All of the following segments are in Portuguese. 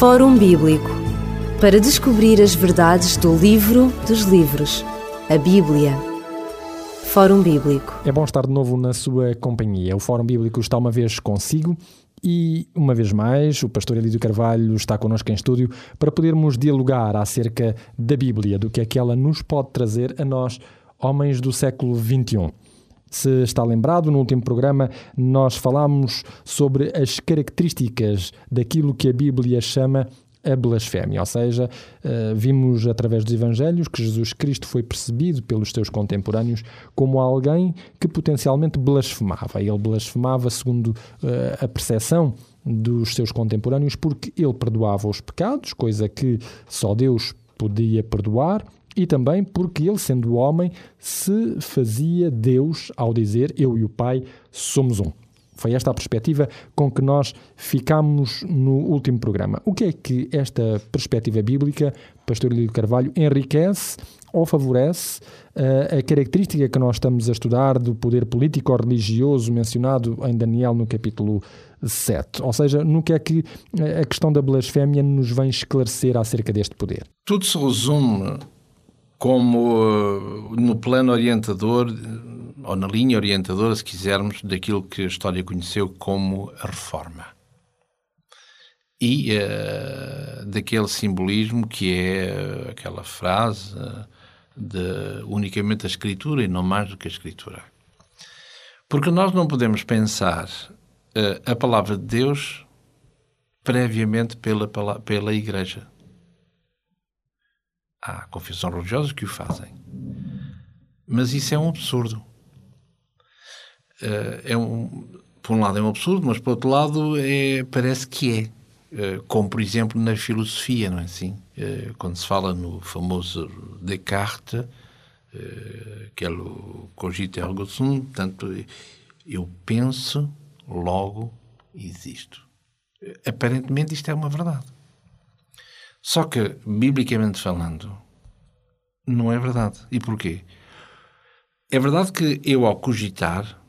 Fórum Bíblico para descobrir as verdades do livro dos livros, a Bíblia. Fórum Bíblico. É bom estar de novo na sua companhia. O Fórum Bíblico está uma vez consigo e, uma vez mais, o pastor Elídio Carvalho está connosco em estúdio para podermos dialogar acerca da Bíblia, do que é que ela nos pode trazer a nós, homens do século XXI. Se está lembrado, no último programa nós falámos sobre as características daquilo que a Bíblia chama a blasfémia, ou seja, eh, vimos através dos Evangelhos que Jesus Cristo foi percebido pelos seus contemporâneos como alguém que potencialmente blasfemava. Ele blasfemava segundo eh, a percepção dos seus contemporâneos porque ele perdoava os pecados, coisa que só Deus podia perdoar, e também porque ele, sendo homem, se fazia Deus ao dizer eu e o Pai somos um. Foi esta a perspectiva com que nós ficámos no último programa. O que é que esta perspectiva bíblica, Pastor Lídio Carvalho, enriquece ou favorece uh, a característica que nós estamos a estudar do poder político ou religioso mencionado em Daniel no capítulo 7? Ou seja, no que é que a questão da blasfémia nos vem esclarecer acerca deste poder? Tudo se resume como uh, no plano orientador, ou na linha orientadora, se quisermos, daquilo que a história conheceu como a reforma. E uh, daquele simbolismo que é uh, aquela frase uh, de unicamente a escritura e não mais do que a escritura. Porque nós não podemos pensar a palavra de Deus previamente pela, pela Igreja. Há confissões religiosas que o fazem. Mas isso é um absurdo. Uh, é um, por um lado é um absurdo, mas por outro lado é, parece que é. Uh, como, por exemplo, na filosofia, não é assim? Uh, quando se fala no famoso Descartes, que é o cogito ergo sum, portanto, eu penso, logo existo. Aparentemente isto é uma verdade. Só que, biblicamente falando, não é verdade. E porquê? É verdade que eu, ao cogitar,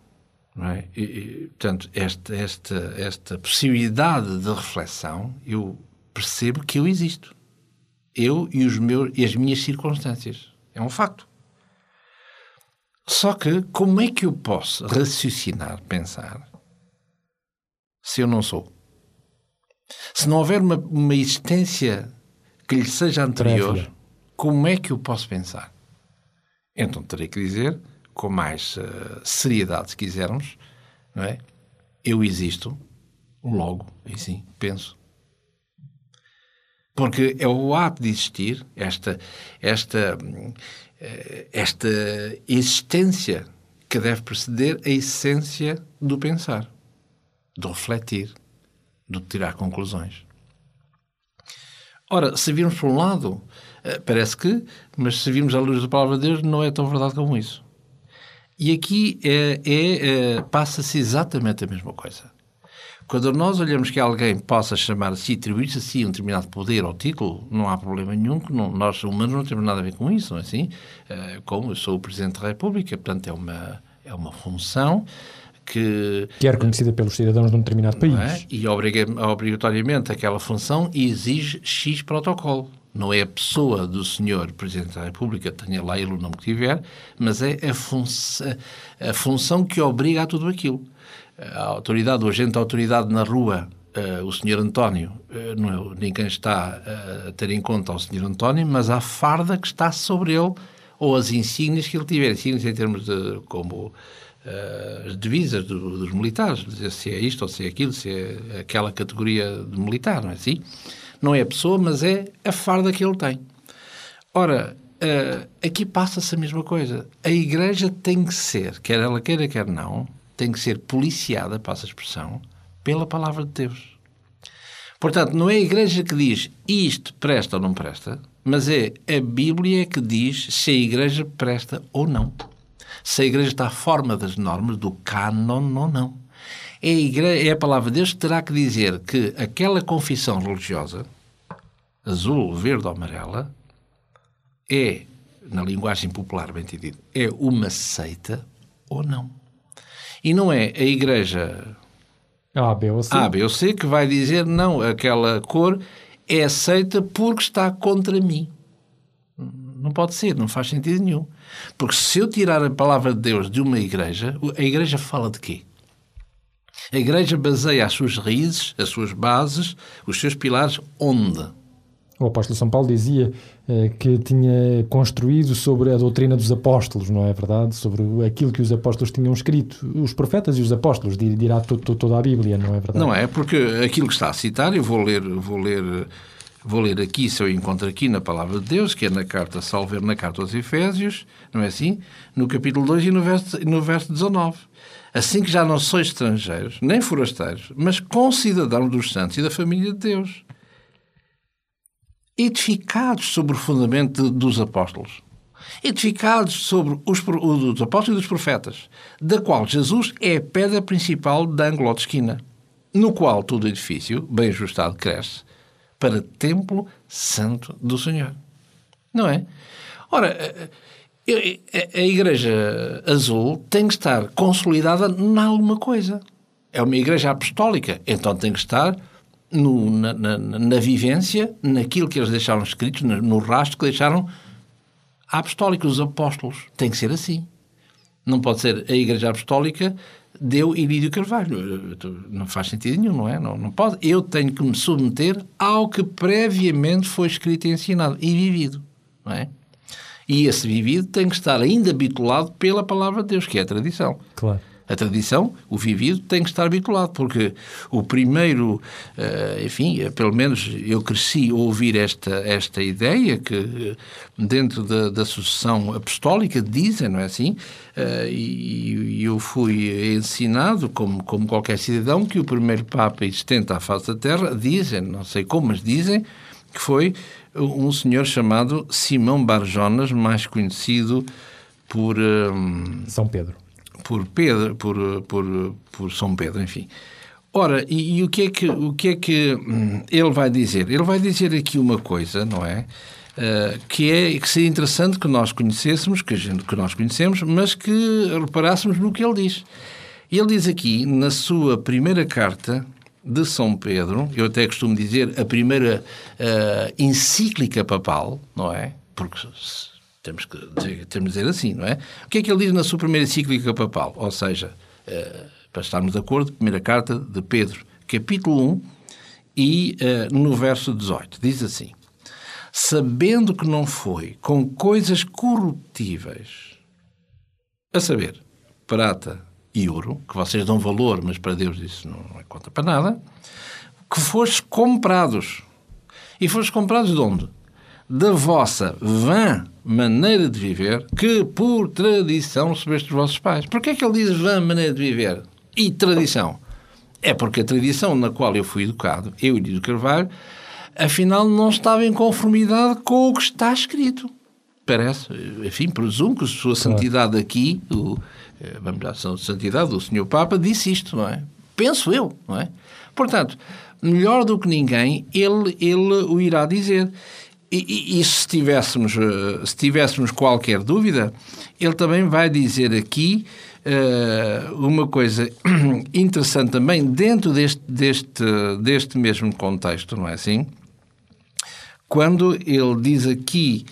não é? E, e, portanto, esta, esta, esta possibilidade de reflexão, eu percebo que eu existo. Eu e, os meus, e as minhas circunstâncias. É um facto. Só que, como é que eu posso raciocinar, pensar, se eu não sou? Se não houver uma, uma existência que lhe seja anterior, como é que eu posso pensar? Então terei que dizer, com mais uh, seriedade, se quisermos, não é? Eu existo, logo, e sim, penso. Porque é o ato de existir, esta, esta, eh, esta existência que deve preceder a essência do pensar, do refletir, do tirar conclusões. Ora, se virmos por um lado, eh, parece que, mas se virmos à luz da palavra de Deus, não é tão verdade como isso. E aqui é, é, é passa-se exatamente a mesma coisa. Quando nós olhamos que alguém possa chamar-se, atribuir-se a si um determinado poder ou título, não há problema nenhum, que não, nós humanos não temos nada a ver com isso, não é assim? Eh, como eu sou o Presidente da República, portanto é uma, é uma função que... Que é reconhecida pelos cidadãos de um determinado país. É? E obriga, obrigatoriamente aquela função exige X protocolo. Não é a pessoa do senhor Presidente da República, tenha lá ele o nome que tiver, mas é a, fun a função que obriga a tudo aquilo. A autoridade, o agente da autoridade na rua, uh, o senhor António, uh, não é, ninguém está uh, a ter em conta o senhor António, mas a farda que está sobre ele, ou as insígnias que ele tiver, insígnias em termos de como as divisas do, dos militares, dizer se é isto ou se é aquilo, se é aquela categoria de militar, não é assim? Não é a pessoa, mas é a farda que ele tem. Ora, uh, aqui passa-se a mesma coisa. A igreja tem que ser, quer ela queira, quer não, tem que ser policiada, passa a expressão, pela palavra de Deus. Portanto, não é a igreja que diz isto presta ou não presta, mas é a Bíblia que diz se a igreja presta ou não se a Igreja está à forma das normas, do cânon ou não. É a, igreja, é a palavra de Deus que terá que dizer que aquela confissão religiosa, azul, verde ou amarela, é, na linguagem popular bem entendido, é uma seita ou não. E não é a Igreja A, B ou C. A, B ou C que vai dizer não, aquela cor é aceita porque está contra mim. Não pode ser, não faz sentido nenhum. Porque se eu tirar a palavra de Deus de uma igreja, a igreja fala de quê? A igreja baseia as suas raízes, as suas bases, os seus pilares onde? O apóstolo São Paulo dizia eh, que tinha construído sobre a doutrina dos apóstolos, não é verdade? Sobre aquilo que os apóstolos tinham escrito. Os profetas e os apóstolos, dirá toda a Bíblia, não é verdade? Não é, porque aquilo que está a citar, eu vou ler, vou ler, vou ler aqui, se eu encontro aqui na Palavra de Deus, que é na carta, salver na carta aos Efésios, não é assim? No capítulo 2 e no verso, no verso 19. Assim que já não sois estrangeiros, nem forasteiros, mas concidadãos dos santos e da família de Deus edificados sobre o fundamento dos apóstolos, edificados sobre os, os apóstolos e dos profetas, da qual Jesus é a pedra principal da ângulo de esquina, no qual todo edifício, bem ajustado, cresce para templo santo do Senhor. Não é? Ora, a Igreja Azul tem que estar consolidada em alguma coisa. É uma igreja apostólica, então tem que estar no, na, na, na, vivência, naquilo que eles deixaram escrito, no, no rastro que deixaram apostólico, os apóstolos. Tem que ser assim. Não pode ser a Igreja Apostólica deu Ilídio Carvalho. Não faz sentido nenhum, não é? Não, não pode. Eu tenho que me submeter ao que previamente foi escrito e ensinado e vivido, não é? E esse vivido tem que estar ainda habitulado pela palavra de Deus, que é a tradição. Claro a tradição, o vivido, tem que estar habituado, porque o primeiro, eh, enfim, eh, pelo menos eu cresci a ouvir esta, esta ideia que eh, dentro da, da sucessão apostólica dizem, não é assim? E eu fui ensinado, como, como qualquer cidadão, que o primeiro Papa existente à face da Terra, dizem, não sei como, mas dizem, que foi um senhor chamado Simão Barjonas, mais conhecido por... São Pedro por Pedro, por, por, por São Pedro, enfim. Ora, e, e, o que é que o que é que hum, ele vai dizer? Ele vai dizer aqui uma coisa, não é? Uh, que é que seria interessante que nós conhecêssemos, que, gente, que nós conhecemos, mas que reparássemos no que ele diz. Ele diz aqui, na sua primeira carta de São Pedro, eu até costumo dizer a primeira uh, encíclica papal, não é? Porque temos que dizer, temos de dizer assim, não é? O que é que ele diz na sua primeira encíclica papal? Ou seja, uh, para estarmos de acordo, primeira carta de Pedro, capítulo 1 e uh, no verso 18, diz assim: Sabendo que não foi com coisas corruptíveis, a saber, prata e ouro, que vocês dão valor, mas para Deus isso não é conta para nada, que foste comprados. E foste comprados de onde? Da vossa vã maneira de viver que, por tradição, recebeste dos vossos pais. Porquê é que ele diz vã maneira de viver e tradição? É porque a tradição na qual eu fui educado, eu e Lídio Carvalho, afinal não estava em conformidade com o que está escrito. Parece, enfim, presumo que a sua santidade aqui, o, eh, vamos lá, a santidade do Senhor Papa, disse isto, não é? Penso eu, não é? Portanto, melhor do que ninguém, ele, ele o irá dizer. E, e, se, tivéssemos, eh, se tivéssemos qualquer dúvida, ele também vai dizer aqui uh, uma coisa interessante também dentro deste, deste, deste mesmo contexto, não é assim? Quando ele diz aqui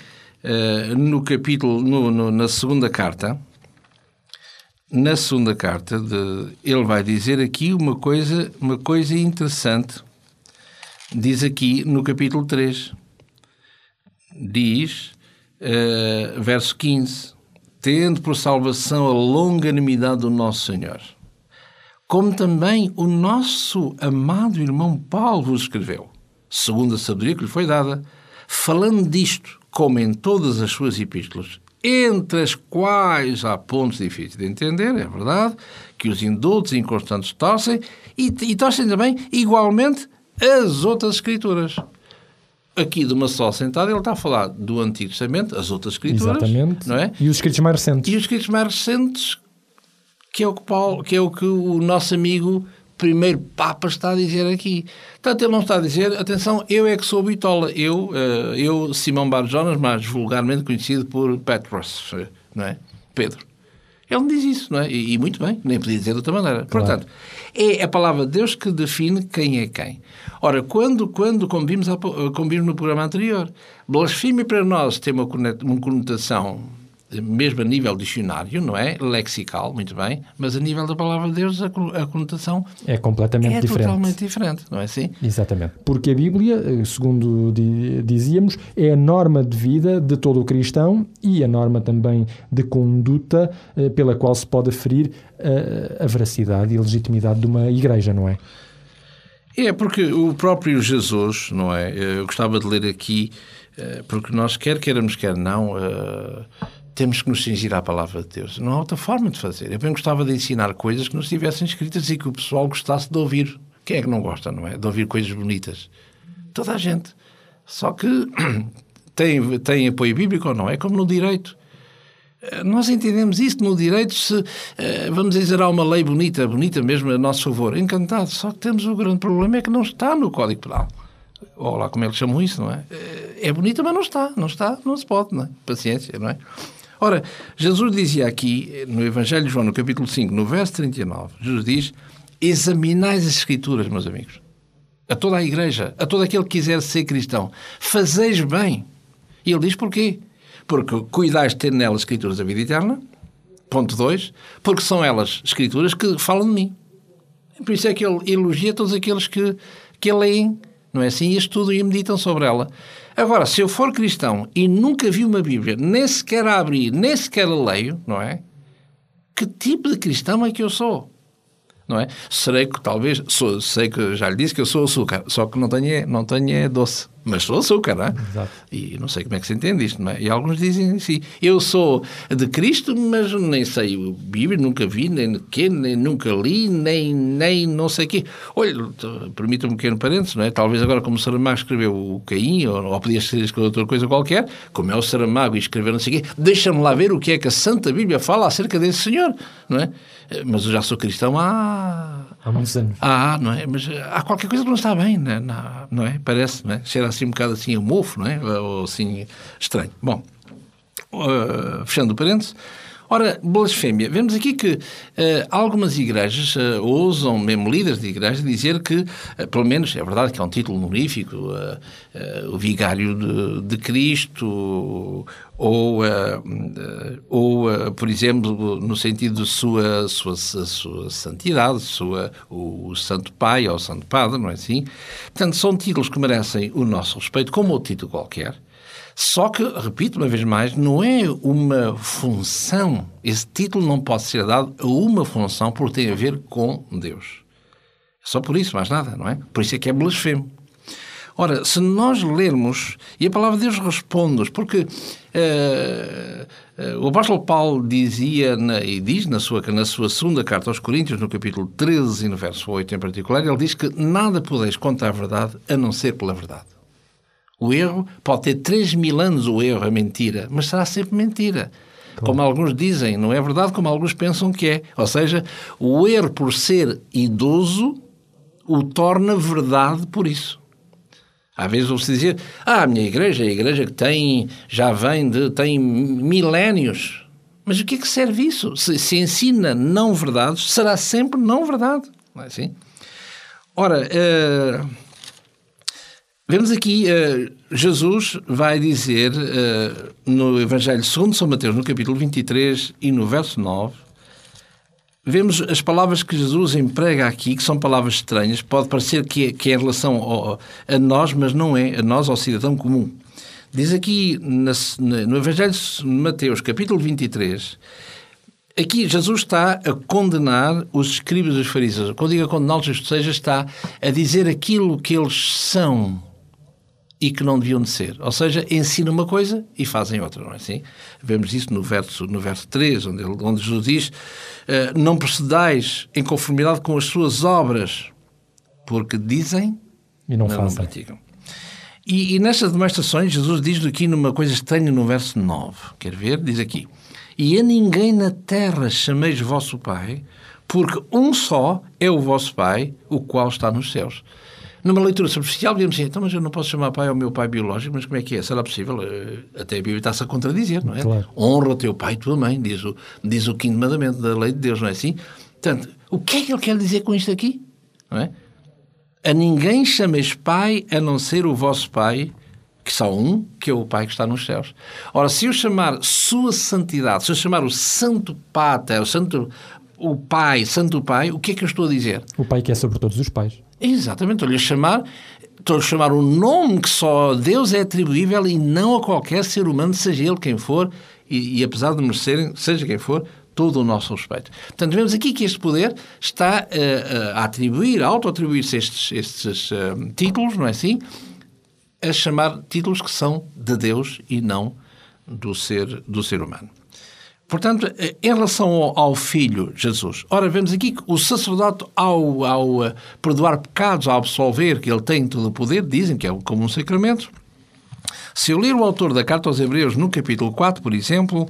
uh, no capítulo, no, no, na segunda carta, na segunda carta, de, ele vai dizer aqui uma coisa, uma coisa interessante. Diz aqui no capítulo 3 diz, uh, verso 15: Tendo por salvação a longanimidade do nosso Senhor, como também o nosso amado irmão Paulo vos escreveu, segundo a sabedoria que lhe foi dada, falando disto, como em todas as suas epístolas, entre as quais há pontos difíceis de entender, é verdade, que os indultos e inconstantes torcem, e, e torcem também, igualmente, as outras escrituras aqui de uma só sentada, ele está a falar do Antigo Testamento, as outras escrituras, Exatamente. não é? E os escritos mais recentes. E os escritos mais recentes, que é o que, Paulo, que, é o, que o nosso amigo primeiro Papa está a dizer aqui. Portanto, ele não está a dizer, atenção, eu é que sou bitola, eu, uh, eu Simão Barjonas, mais vulgarmente conhecido por Petros, não é? Pedro. Ele diz isso, não é? E, e, muito bem, nem podia dizer de outra maneira. Claro. Portanto, é a palavra de Deus que define quem é quem. Ora, quando, quando como, vimos, como vimos no programa anterior, blasfémia para nós tem uma conotação mesmo a nível dicionário, não é? Lexical, muito bem, mas a nível da palavra de Deus a, a conotação é completamente é diferente. totalmente diferente, não é assim? Exatamente. Porque a Bíblia, eh, segundo dizíamos, é a norma de vida de todo o cristão e a norma também de conduta eh, pela qual se pode aferir a, a veracidade e a legitimidade de uma igreja, não é? É, porque o próprio Jesus, não é? Eu gostava de ler aqui, eh, porque nós, quer queiramos, quer não, temos que nos cingir à palavra de Deus. Não há outra forma de fazer. Eu bem gostava de ensinar coisas que não estivessem escritas e que o pessoal gostasse de ouvir. Quem é que não gosta, não é? De ouvir coisas bonitas. Toda a gente. Só que tem, tem apoio bíblico ou não? É como no direito. Eh, nós entendemos isso no direito se eh, vamos dizer há uma lei bonita, bonita mesmo a nosso favor, encantado. Só que temos o grande problema é que não está no Código Penal. Ou lá como eles chamam isso, não é? Eh, é bonita, mas não está. Não está, não se pode, não é? Paciência, não é? Ora, Jesus dizia aqui, no Evangelho de João, no capítulo 5, no verso 39, Jesus diz: Examinais as Escrituras, meus amigos. A toda a igreja, a todo aquele que quiser ser cristão, fazeis bem. E ele diz porquê? Porque cuidais de ter nelas Escrituras da vida eterna. Ponto 2. Porque são elas Escrituras que falam de mim. Por isso é que ele elogia todos aqueles que, que leem, não é assim? E estudam e meditam sobre ela. Agora, se eu for cristão e nunca vi uma Bíblia, nem sequer a abrir, nem sequer a leio, não é? Que tipo de cristão é que eu sou? não é? Serei que talvez, sou, sei que já lhe disse que eu sou açúcar, só que não tenho, não tenho doce, mas sou açúcar, não é? Exato. E não sei como é que se entende isto, não é? E alguns dizem assim, eu sou de Cristo, mas nem sei o Bíblia, nunca vi, nem quê, nem nunca li, nem, nem não sei o quê. Olha, permita-me um pequeno parênteses, não é? Talvez agora como o Saramago escreveu o Caim, ou, ou podia ser escrever outra coisa qualquer, como é o Saramago e escrever não sei o quê, deixa-me lá ver o que é que a Santa Bíblia fala acerca desse Senhor, não é? Mas eu já sou cristão há... Há muitos anos. Ah, não é? Mas há qualquer coisa que não está bem, não é? Não é? Parece, não é? Cheira assim um bocado assim a mofo, não é? Ou assim estranho. Bom, uh, fechando o parênteses, Ora, blasfémia. Vemos aqui que uh, algumas igrejas uh, ousam, mesmo líderes de igreja, dizer que, uh, pelo menos, é verdade que é um título honorífico, o vigário de, de Cristo, ou, ou por exemplo, no sentido de sua, sua, sua santidade, sua, o, o Santo Pai ou o Santo Padre, não é assim? Portanto, são títulos que merecem o nosso respeito, como outro título qualquer. Só que, repito uma vez mais, não é uma função. Esse título não pode ser dado a uma função porque tem a ver com Deus. É só por isso, mais nada, não é? Por isso é que é blasfemo. Ora, se nós lermos, e a palavra de Deus responde-nos, porque uh, uh, o apóstolo Paulo dizia, na, e diz na sua, na sua segunda carta aos Coríntios, no capítulo 13 e no verso 8 em particular, ele diz que nada podeis contra a verdade a não ser pela verdade. O erro pode ter 3 mil anos o erro, a mentira, mas será sempre mentira. Como alguns dizem, não é verdade como alguns pensam que é. Ou seja, o erro por ser idoso o torna verdade por isso. Às vezes ouve-se dizer, ah, a minha igreja é a igreja que tem, já vem de, tem milénios. Mas o que é que serve isso? Se, se ensina não verdades, será sempre não verdade. Não é assim? Ora, uh, Vemos aqui, uh, Jesus vai dizer uh, no Evangelho segundo São Mateus, no capítulo 23 e no verso 9, vemos as palavras que Jesus emprega aqui, que são palavras estranhas, pode parecer que é, que é em relação ao, a nós, mas não é, a nós, ao cidadão comum. Diz aqui na, no Evangelho de Mateus, capítulo 23, aqui Jesus está a condenar os escribas e os fariseus. Quando digo a condená-los, ou seja, está a dizer aquilo que eles são e que não deviam de ser. Ou seja, ensinam uma coisa e fazem outra, não é assim? Vemos isso no verso, no verso 3, onde, ele, onde Jesus diz uh, não procedais em conformidade com as suas obras, porque dizem e não, não, não praticam. E, e nestas demonstrações, Jesus diz aqui numa coisa estranha no verso 9. Quer ver? Diz aqui: E a ninguém na terra chameis vosso Pai, porque um só é o vosso Pai, o qual está nos céus. Numa leitura superficial, digamos assim, então, mas eu não posso chamar pai ao meu pai biológico, mas como é que é? Será possível? Eh, até a Bíblia está-se a contradizer, não é? Claro. Honra teu pai e tua mãe, diz o, diz o quinto mandamento da lei de Deus, não é assim? Portanto, o que é que ele quer dizer com isto aqui? Não é? A ninguém chameis pai a não ser o vosso pai, que só um, que é o pai que está nos céus. Ora, se eu chamar sua santidade, se eu chamar o santo pater, o santo o pai, santo pai, o que é que eu estou a dizer? O pai que é sobre todos os pais. Exatamente, estou-lhe a chamar, estou-lhe a chamar o nome que só a Deus é atribuível e não a qualquer ser humano, seja ele quem for, e, e apesar de merecerem, seja quem for, todo o nosso respeito. Portanto, vemos aqui que este poder está uh, a atribuir, a auto-atribuir-se estes, estes uh, títulos, não é assim? A chamar títulos que são de Deus e não do ser, do ser humano. Portanto, em relação ao, ao, Filho Jesus, ora, vemos aqui que o sacerdote, ao, ao uh, perdoar pecados, ao absolver, que ele tem todo o poder, dizem que é como um sacramento. Se eu ler o autor da Carta aos Hebreus no capítulo 4, por exemplo,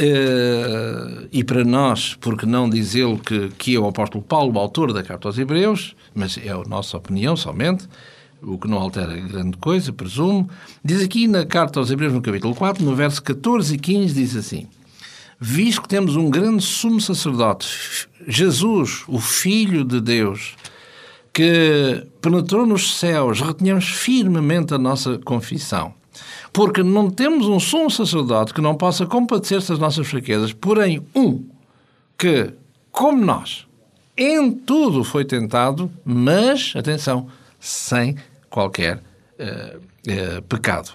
uh, e para nós, porque não dizê-lo que, que é o apóstolo Paulo, o autor da Carta aos Hebreus, mas é a nossa opinião somente, o que não altera grande coisa, presumo, diz aqui na Carta aos Hebreus, no capítulo 4, no verso 14 e 15, diz assim visto que temos um grande sumo sacerdote, Jesus, o Filho de Deus, que penetrou nos céus, retenhamos firmemente a nossa confissão. Porque não temos um sumo sacerdote que não possa compadecer-se das nossas fraquezas, porém um que, como nós, em tudo foi tentado, mas, atenção, sem qualquer uh, uh, pecado.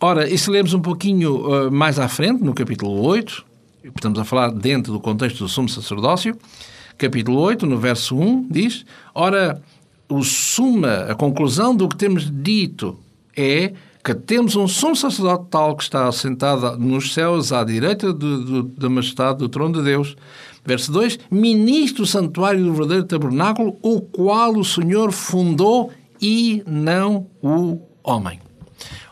Ora, e se lermos um pouquinho uh, mais à frente, no capítulo 8, estamos a falar dentro do contexto do sumo sacerdócio, capítulo 8, no verso 1, diz: Ora, o suma, a conclusão do que temos dito é que temos um sumo sacerdote tal que está assentado nos céus à direita do, do, da majestade do trono de Deus. Verso 2: Ministro do santuário do verdadeiro tabernáculo, o qual o Senhor fundou e não o homem.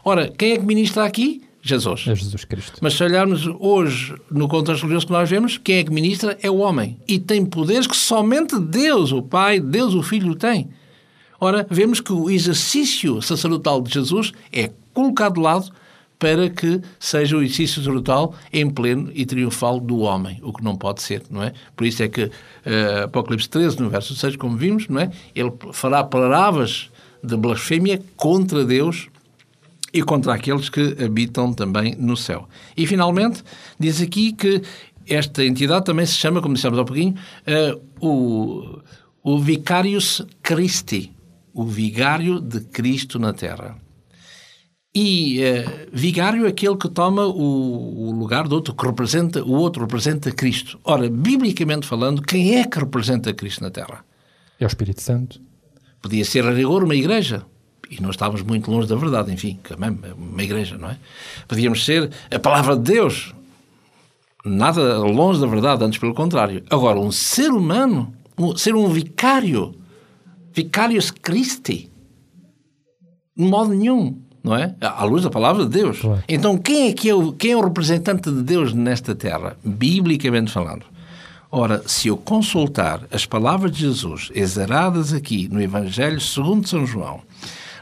Ora, quem é que ministra aqui? Jesus. É Jesus Cristo. Mas se olharmos hoje no contexto religioso que nós vemos, quem é que ministra é o homem. E tem poderes que somente Deus, o Pai, Deus, o Filho, tem. Ora, vemos que o exercício sacerdotal de Jesus é colocado de lado para que seja o exercício sacerdotal em pleno e triunfal do homem, o que não pode ser, não é? Por isso é que uh, Apocalipse 13, no verso 6, como vimos, não é? Ele fará palavras de blasfémia contra Deus e contra aqueles que habitam também no céu. E, finalmente, diz aqui que esta entidade também se chama, como dissemos há pouquinho, uh, o, o Vicarius Christi, o vigário de Cristo na Terra. E uh, vigário é aquele que toma o, o, lugar do outro, que representa, o outro representa Cristo. Ora, biblicamente falando, quem é que representa Cristo na Terra? É o Espírito Santo. Podia ser a rigor uma igreja, e não estávamos muito longe da verdade, enfim, também uma igreja, não é? Podíamos ser a palavra de Deus, nada longe da verdade, antes pelo contrário. Agora, um ser humano, um, ser um vicário, vicarius Christi, de modo nenhum, não é? À luz da palavra de Deus. Claro. Então, quem é, que é o, quem é o representante de Deus nesta terra, biblicamente falando? Ora, se eu consultar as palavras de Jesus exaradas aqui no Evangelho segundo São João,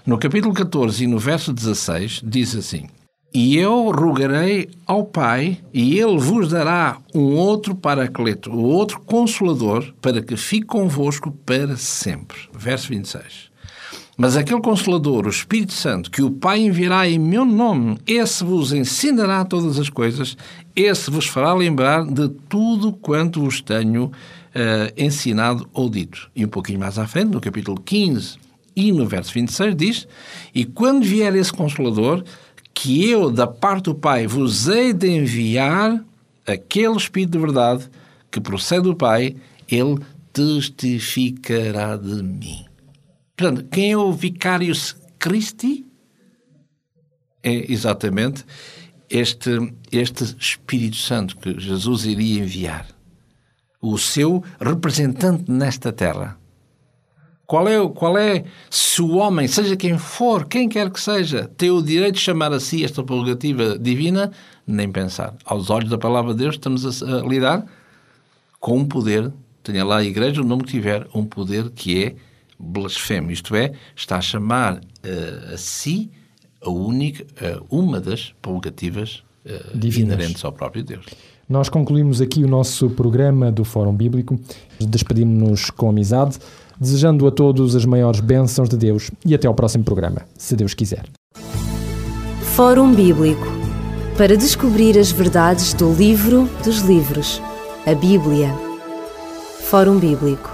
no capítulo 14 e no verso 16, diz assim: E eu rogarei ao Pai, e ele vos dará um outro paracleto, o outro consolador, para que fique convosco para sempre. Verso 26. Mas aquele Consolador, o Espírito Santo, que o Pai enviará em meu nome, esse vos ensinará todas as coisas, esse vos fará lembrar de tudo quanto vos tenho uh, ensinado ou dito. E um pouquinho mais à frente, no capítulo 15 e no verso 26 diz: E quando vier esse Consolador, que eu, da parte do Pai, vos hei de enviar aquele Espírito de verdade que procede do Pai, ele testificará de mim. Portanto, quem é o Vicarius Christi? É exatamente este, este Espírito Santo que Jesus iria enviar. O seu representante nesta terra. Qual é, qual é, se o homem, seja quem for, quem quer que seja, tem o direito de chamar a si esta prerrogativa divina? Nem pensar. Aos olhos da palavra de Deus, estamos a, a lidar com um poder, tenha lá a igreja o nome que tiver, um poder que é blasfemo, isto é, está a chamar uh, a si a única, uh, uma das prerrogativas uh, inerentes ao próprio Deus. Nós concluímos aqui o nosso programa do Fórum Bíblico. Despedimos-nos com amizade, desejando a todos as maiores bênçãos de Deus e até ao próximo programa, se Deus quiser. Fórum Bíblico para descobrir as verdades do livro dos livros, a Bíblia. Fórum Bíblico